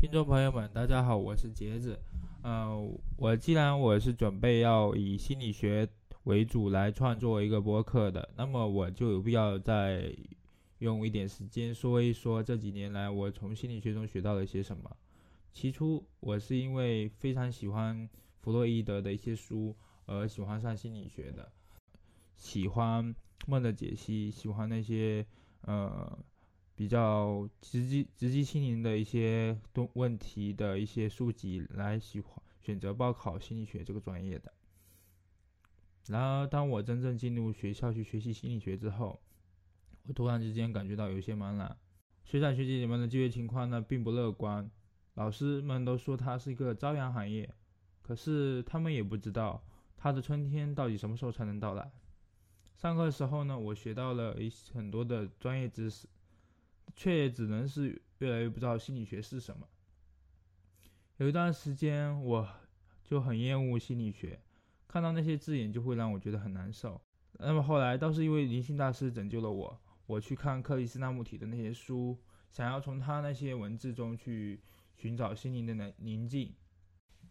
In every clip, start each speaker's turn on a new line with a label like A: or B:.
A: 听众朋友们，大家好，我是杰子。呃，我既然我是准备要以心理学为主来创作一个播客的，那么我就有必要再用一点时间说一说这几年来我从心理学中学到了些什么。起初，我是因为非常喜欢弗洛伊德的一些书而喜欢上心理学的，喜欢梦的解析，喜欢那些呃。比较直击直击心灵的一些东问题的一些书籍来喜欢选择报考心理学这个专业的。然而，当我真正进入学校去学习心理学之后，我突然之间感觉到有些茫然。学长学姐们的就业情况呢并不乐观，老师们都说它是一个朝阳行业，可是他们也不知道它的春天到底什么时候才能到来。上课的时候呢，我学到了一很多的专业知识。却也只能是越来越不知道心理学是什么。有一段时间，我就很厌恶心理学，看到那些字眼就会让我觉得很难受。那么后来倒是因为灵性大师拯救了我，我去看克里斯纳穆提的那些书，想要从他那些文字中去寻找心灵的宁宁静。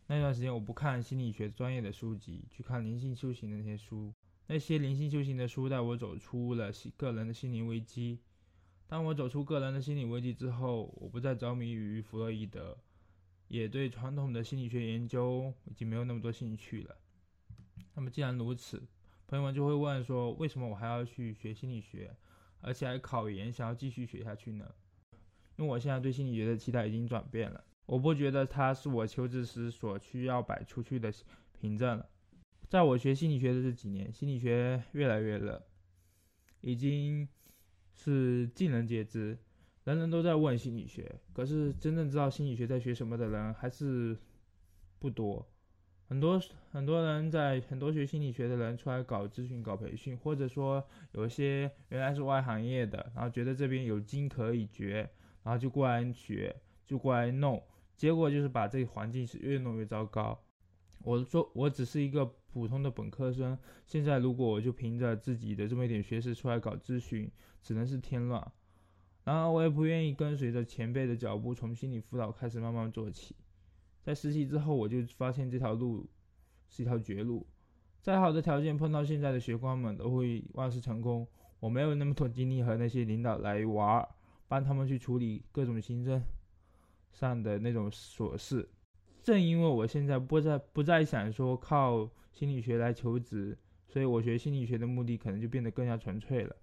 A: 那段时间我不看心理学专业的书籍，去看灵性修行的那些书。那些灵性修行的书带我走出了个人的心灵危机。当我走出个人的心理危机之后，我不再着迷于弗洛伊德，也对传统的心理学研究已经没有那么多兴趣了。那么既然如此，朋友们就会问说，为什么我还要去学心理学，而且还考研，想要继续学下去呢？因为我现在对心理学的期待已经转变了，我不觉得它是我求职时所需要摆出去的凭证了。在我学心理学的这几年，心理学越来越热，已经。是尽人皆知，人人都在问心理学，可是真正知道心理学在学什么的人还是不多。很多很多人在很多学心理学的人出来搞咨询、搞培训，或者说有些原来是外行业的，然后觉得这边有金可以掘，然后就过来学，就过来弄，结果就是把这个环境是越弄越糟糕。我说我只是一个普通的本科生，现在如果我就凭着自己的这么一点学识出来搞咨询，只能是添乱。然而我也不愿意跟随着前辈的脚步，从心理辅导开始慢慢做起。在实习之后，我就发现这条路是一条绝路。再好的条件碰到现在的学官们都会万事成功，我没有那么多精力和那些领导来玩，帮他们去处理各种行政上的那种琐事。正因为我现在不再不再想说靠心理学来求职，所以我学心理学的目的可能就变得更加纯粹了。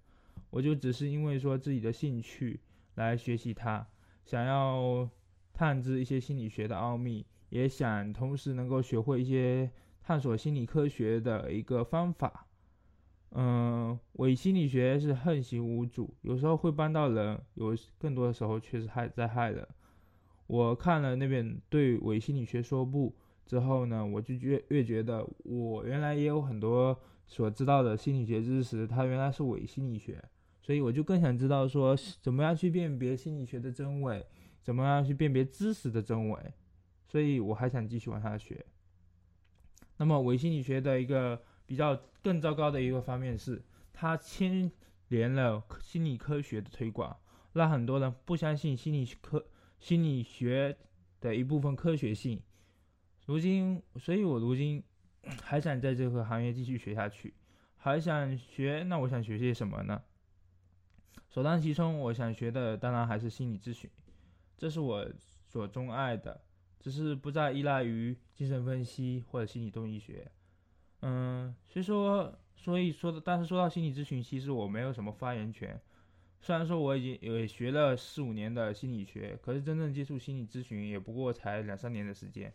A: 我就只是因为说自己的兴趣来学习它，想要探知一些心理学的奥秘，也想同时能够学会一些探索心理科学的一个方法。嗯，伪心理学是横行无阻，有时候会帮到人，有更多的时候却是害在害人。我看了那本对伪心理学说不之后呢，我就越越觉得我原来也有很多所知道的心理学知识，它原来是伪心理学，所以我就更想知道说怎么样去辨别心理学的真伪，怎么样去辨别知识的真伪，所以我还想继续往下学。那么伪心理学的一个比较更糟糕的一个方面是，它牵连了心理科学的推广，让很多人不相信心理科。心理学的一部分科学性，如今，所以我如今 还想在这个行业继续学下去，还想学，那我想学些什么呢？首当其冲，我想学的当然还是心理咨询，这是我所钟爱的，只是不再依赖于精神分析或者心理动力学。嗯，所以说，所以说的，但是说到心理咨询，其实我没有什么发言权。虽然说我已经也学了四五年的心理学，可是真正接触心理咨询也不过才两三年的时间。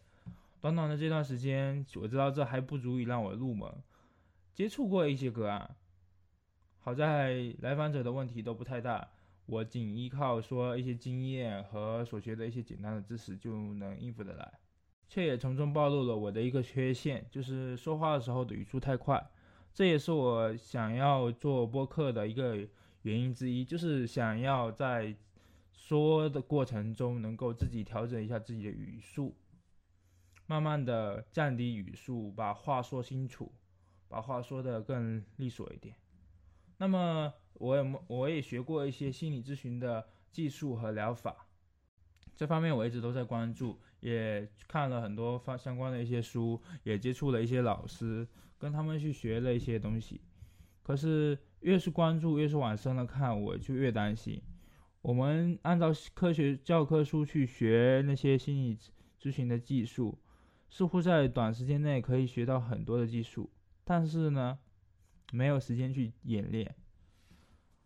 A: 短短的这段时间，我知道这还不足以让我入门。接触过一些个案，好在来访者的问题都不太大，我仅依靠说一些经验和所学的一些简单的知识就能应付得来，却也从中暴露了我的一个缺陷，就是说话的时候的语速太快。这也是我想要做播客的一个。原因之一就是想要在说的过程中能够自己调整一下自己的语速，慢慢的降低语速，把话说清楚，把话说的更利索一点。那么我也我也学过一些心理咨询的技术和疗法，这方面我一直都在关注，也看了很多方相关的一些书，也接触了一些老师，跟他们去学了一些东西。可是越是关注，越是往深了看，我就越担心。我们按照科学教科书去学那些心理咨询的技术，似乎在短时间内可以学到很多的技术，但是呢，没有时间去演练。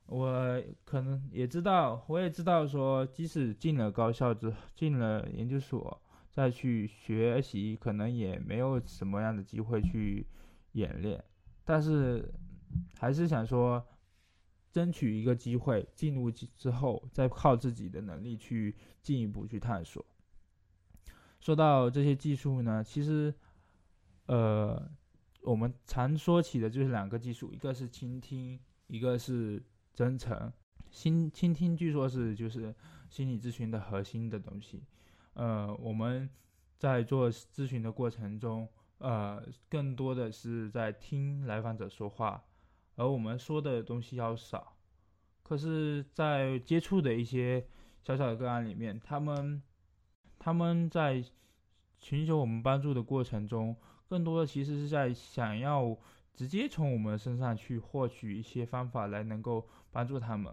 A: 我可能也知道，我也知道说，即使进了高校之进了研究所，再去学习，可能也没有什么样的机会去演练。但是，还是想说，争取一个机会，进入之后，再靠自己的能力去进一步去探索。说到这些技术呢，其实，呃，我们常说起的就是两个技术，一个是倾听，一个是。真诚，心倾听，据说是就是心理咨询的核心的东西。呃，我们在做咨询的过程中，呃，更多的是在听来访者说话，而我们说的东西要少。可是，在接触的一些小小的个案里面，他们他们在寻求我们帮助的过程中，更多的其实是在想要。直接从我们身上去获取一些方法来能够帮助他们，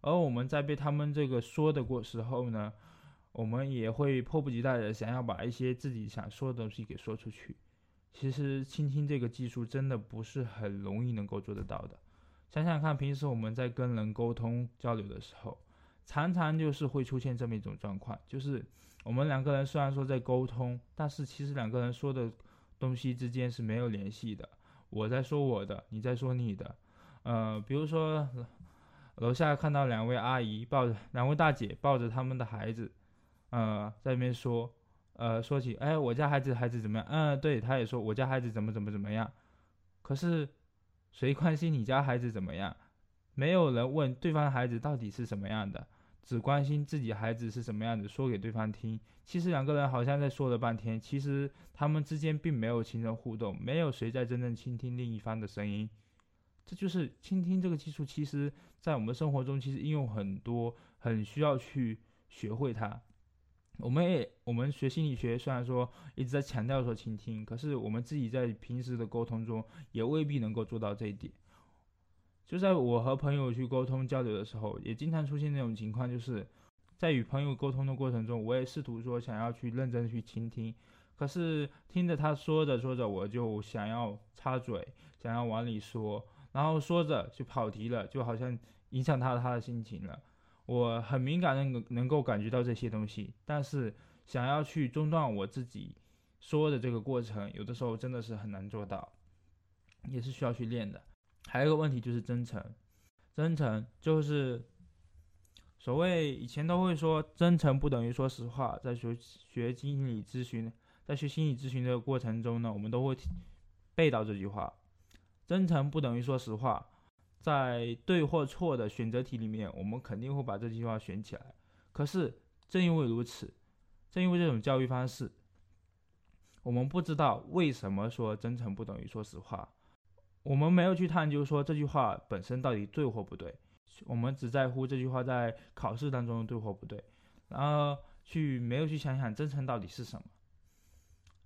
A: 而我们在被他们这个说的过时候呢，我们也会迫不及待的想要把一些自己想说的东西给说出去。其实倾听这个技术真的不是很容易能够做得到的。想想看，平时我们在跟人沟通交流的时候，常常就是会出现这么一种状况，就是我们两个人虽然说在沟通，但是其实两个人说的东西之间是没有联系的。我在说我的，你在说你的，呃，比如说楼下看到两位阿姨抱着两位大姐抱着他们的孩子，呃，在那边说，呃，说起，哎，我家孩子孩子怎么样？嗯，对，他也说我家孩子怎么怎么怎么样。可是谁关心你家孩子怎么样？没有人问对方的孩子到底是什么样的。只关心自己孩子是什么样子，说给对方听。其实两个人好像在说了半天，其实他们之间并没有形成互动，没有谁在真正倾听另一方的声音。这就是倾听这个技术，其实在我们生活中其实应用很多，很需要去学会它。我们也我们学心理学，虽然说一直在强调说倾听，可是我们自己在平时的沟通中也未必能够做到这一点。就在我和朋友去沟通交流的时候，也经常出现那种情况，就是在与朋友沟通的过程中，我也试图说想要去认真去倾听，可是听着他说着说着，我就想要插嘴，想要往里说，然后说着就跑题了，就好像影响他他的心情了。我很敏感的，能能够感觉到这些东西，但是想要去中断我自己说的这个过程，有的时候真的是很难做到，也是需要去练的。还有一个问题就是真诚，真诚就是所谓以前都会说真诚不等于说实话，在学学心理咨询，在学心理咨询的过程中呢，我们都会背到这句话：真诚不等于说实话。在对或错的选择题里面，我们肯定会把这句话选起来。可是正因为如此，正因为这种教育方式，我们不知道为什么说真诚不等于说实话。我们没有去探究说这句话本身到底对或不对，我们只在乎这句话在考试当中对或不对，然后去没有去想想真诚到底是什么。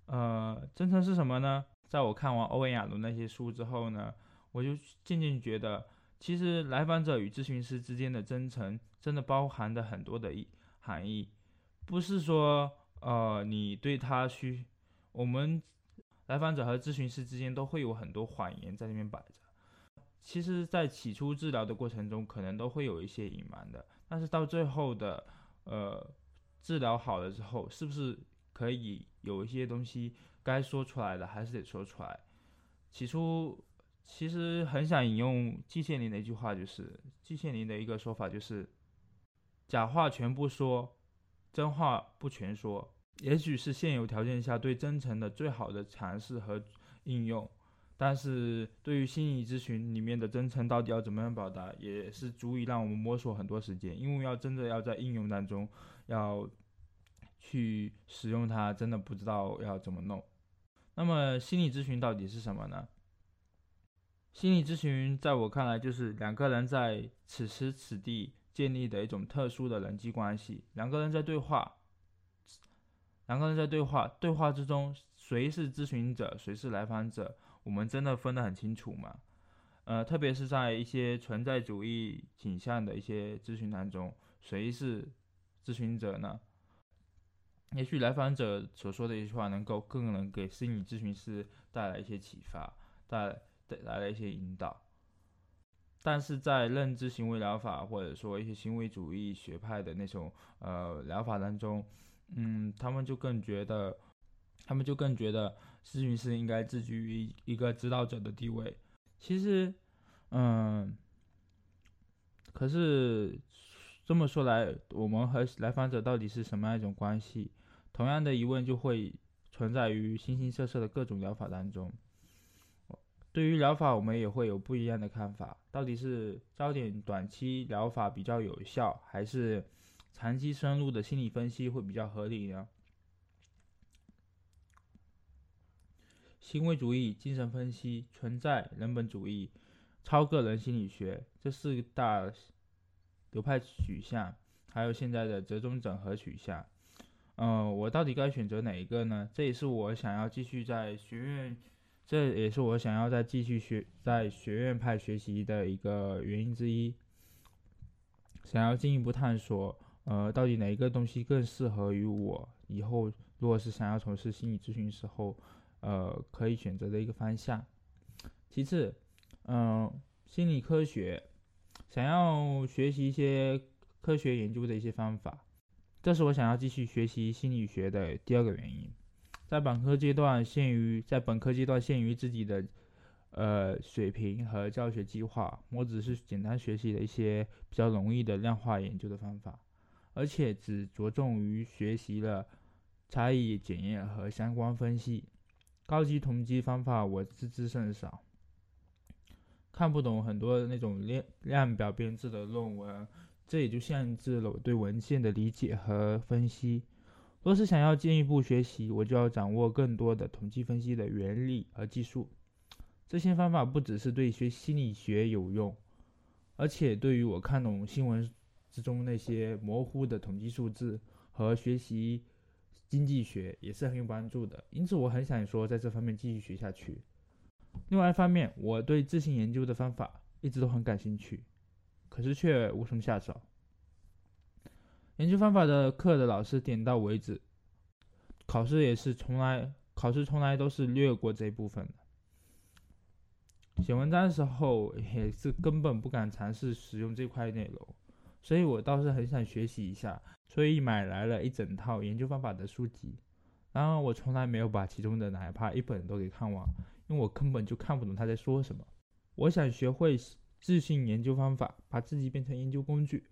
A: 呃，真诚是什么呢？在我看完欧文亚伦那些书之后呢，我就渐渐觉得，其实来访者与咨询师之间的真诚，真的包含的很多的意含义，不是说呃你对他需我们。来访者和咨询师之间都会有很多谎言在那边摆着，其实，在起初治疗的过程中，可能都会有一些隐瞒的，但是到最后的，呃，治疗好了之后，是不是可以有一些东西该说出来的，还是得说出来？起初，其实很想引用季羡林的一句话，就是季羡林的一个说法，就是假话全部说，真话不全说。也许是现有条件下对真诚的最好的尝试和应用，但是对于心理咨询里面的真诚到底要怎么样表达，也是足以让我们摸索很多时间。因为要真的要在应用当中要去使用它，真的不知道要怎么弄。那么心理咨询到底是什么呢？心理咨询在我看来就是两个人在此时此地建立的一种特殊的人际关系，两个人在对话。两个人在对话，对话之中谁是咨询者，谁是来访者，我们真的分得很清楚吗？呃，特别是在一些存在主义倾向的一些咨询当中，谁是咨询者呢？也许来访者所说的一句话，能够更能给心理咨询师带来一些启发，带带来一些引导。但是在认知行为疗法或者说一些行为主义学派的那种呃疗法当中，嗯，他们就更觉得，他们就更觉得咨询师应该自居于一个指导者的地位。其实，嗯，可是。这么说来，我们和来访者到底是什么样一种关系？同样的疑问就会存在于形形色色的各种疗法当中。对于疗法，我们也会有不一样的看法。到底是焦点短期疗法比较有效，还是长期深入的心理分析会比较合理呢？行为主义、精神分析、存在人本主义、超个人心理学这四大。流派取向，还有现在的折中整合取向，嗯，我到底该选择哪一个呢？这也是我想要继续在学院，这也是我想要再继续学在学院派学习的一个原因之一。想要进一步探索，呃，到底哪一个东西更适合于我以后，如果是想要从事心理咨询时候，呃，可以选择的一个方向。其次，嗯，心理科学。想要学习一些科学研究的一些方法，这是我想要继续学习心理学的第二个原因。在本科阶段限于在本科阶段限于自己的呃水平和教学计划，我只是简单学习了一些比较容易的量化研究的方法，而且只着重于学习了差异检验和相关分析。高级统计方法我知之甚少。看不懂很多那种量量表编制的论文，这也就限制了我对文献的理解和分析。若是想要进一步学习，我就要掌握更多的统计分析的原理和技术。这些方法不只是对学心理学有用，而且对于我看懂新闻之中那些模糊的统计数字和学习经济学也是很有帮助的。因此，我很想说，在这方面继续学下去。另外一方面，我对自行研究的方法一直都很感兴趣，可是却无从下手。研究方法的课的老师点到为止，考试也是从来考试从来都是略过这一部分的。写文章的时候也是根本不敢尝试使用这块内容，所以我倒是很想学习一下，所以买来了一整套研究方法的书籍。然而我从来没有把其中的哪怕一本都给看完。因为我根本就看不懂他在说什么。我想学会自信研究方法，把自己变成研究工具，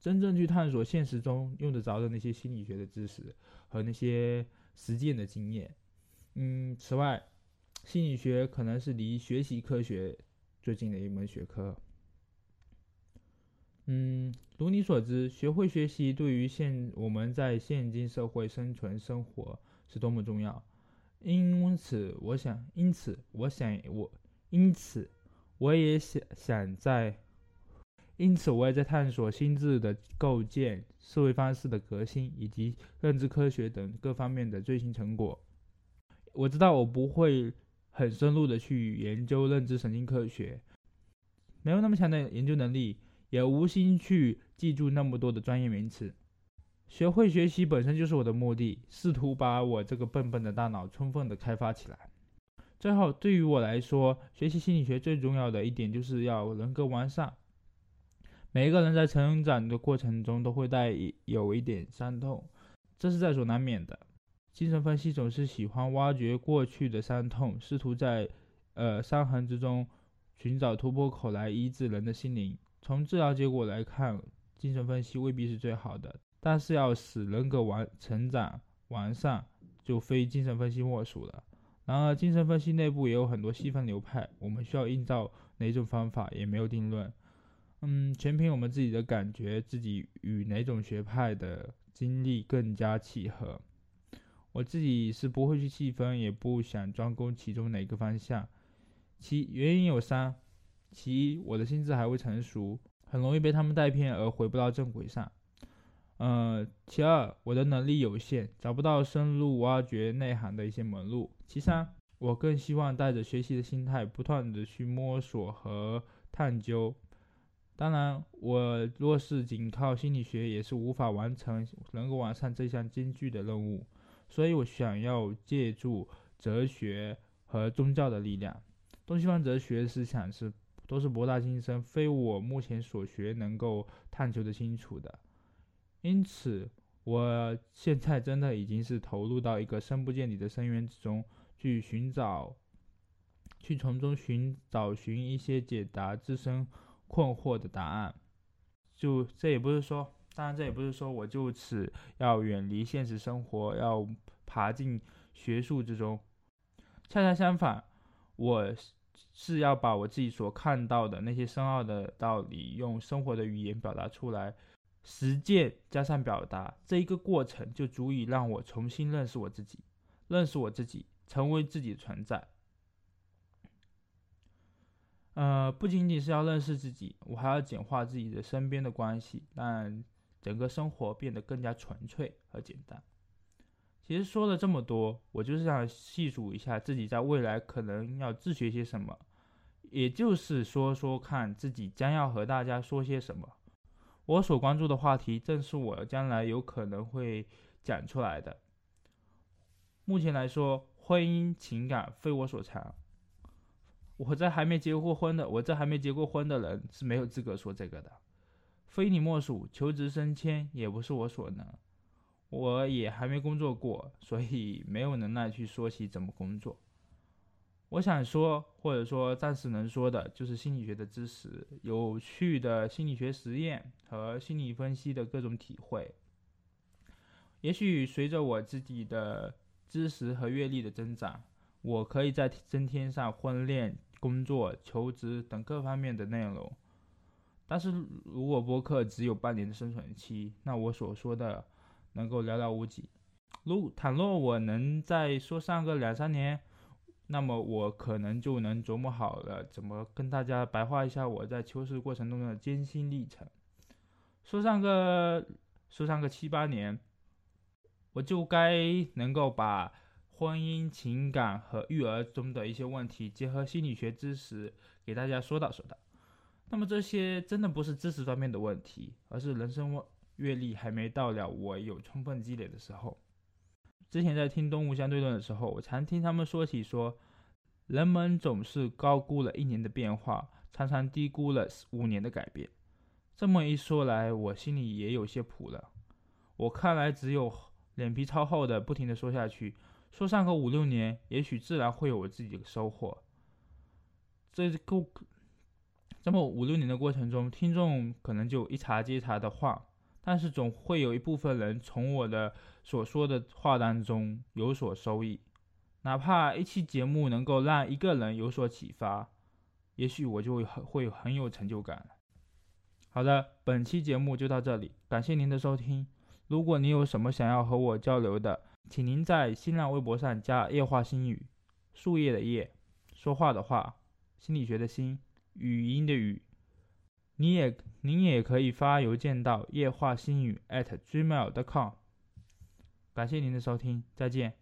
A: 真正去探索现实中用得着的那些心理学的知识和那些实践的经验。嗯，此外，心理学可能是离学习科学最近的一门学科。嗯，如你所知，学会学习对于现我们在现今社会生存生活是多么重要。因此，我想，因此，我想，我，因此，我也想想在，因此，我也在探索心智的构建、思维方式的革新以及认知科学等各方面的最新成果。我知道我不会很深入的去研究认知神经科学，没有那么强的研究能力，也无心去记住那么多的专业名词。学会学习本身就是我的目的，试图把我这个笨笨的大脑充分的开发起来。最后，对于我来说，学习心理学最重要的一点就是要人格完善。每一个人在成长的过程中都会带有一点伤痛，这是在所难免的。精神分析总是喜欢挖掘过去的伤痛，试图在呃伤痕之中寻找突破口来医治人的心灵。从治疗结果来看，精神分析未必是最好的。但是要使人格完成长完善，就非精神分析莫属了。然而，精神分析内部也有很多细分流派，我们需要映照哪种方法也没有定论。嗯，全凭我们自己的感觉，自己与哪种学派的经历更加契合。我自己是不会去细分，也不想专攻其中哪个方向。其原因有三：其一，我的心智还未成熟，很容易被他们带偏而回不到正轨上。呃，其二，我的能力有限，找不到深入挖掘内涵的一些门路。其三，我更希望带着学习的心态，不断的去摸索和探究。当然，我若是仅靠心理学，也是无法完成能够完善这项艰巨的任务。所以我想要借助哲学和宗教的力量。东西方哲学思想是都是博大精深，非我目前所学能够探求的清楚的。因此，我现在真的已经是投入到一个深不见底的深渊之中，去寻找，去从中寻找寻一些解答自身困惑的答案。就这也不是说，当然这也不是说我就此要远离现实生活，要爬进学术之中。恰恰相反，我是要把我自己所看到的那些深奥的道理，用生活的语言表达出来。实践加上表达这一个过程，就足以让我重新认识我自己，认识我自己，成为自己的存在。呃，不仅仅是要认识自己，我还要简化自己的身边的关系，让整个生活变得更加纯粹和简单。其实说了这么多，我就是想细数一下自己在未来可能要自学些什么，也就是说说看自己将要和大家说些什么。我所关注的话题，正是我将来有可能会讲出来的。目前来说，婚姻情感非我所长。我在还没结过婚的，我这还没结过婚的人是没有资格说这个的。非你莫属，求职升迁也不是我所能。我也还没工作过，所以没有能耐去说起怎么工作。我想说，或者说暂时能说的，就是心理学的知识、有趣的心理学实验和心理分析的各种体会。也许随着我自己的知识和阅历的增长，我可以在增添上婚恋、工作、求职等各方面的内容。但是如果播客只有半年的生存期，那我所说的能够寥寥无几。如倘若我能再说上个两三年。那么我可能就能琢磨好了，怎么跟大家白话一下我在求职过程中的艰辛历程。说上个说上个七八年，我就该能够把婚姻、情感和育儿中的一些问题结合心理学知识给大家说道说道。那么这些真的不是知识方面的问题，而是人生问阅历还没到了我有充分积累的时候。之前在听动物相对论的时候，我常听他们说起说，人们总是高估了一年的变化，常常低估了五年的改变。这么一说来，我心里也有些谱了。我看来只有脸皮超厚的，不停的说下去，说上个五六年，也许自然会有我自己的收获。这个这么五六年的过程中，听众可能就一茬接茬的话。但是总会有一部分人从我的所说的话当中有所收益，哪怕一期节目能够让一个人有所启发，也许我就会很会很有成就感。好的，本期节目就到这里，感谢您的收听。如果您有什么想要和我交流的，请您在新浪微博上加“夜话心语”，树叶的叶，说话的话，心理学的心，语音的语。你也，您也可以发邮件到夜话心语 at gmail dot com。感谢您的收听，再见。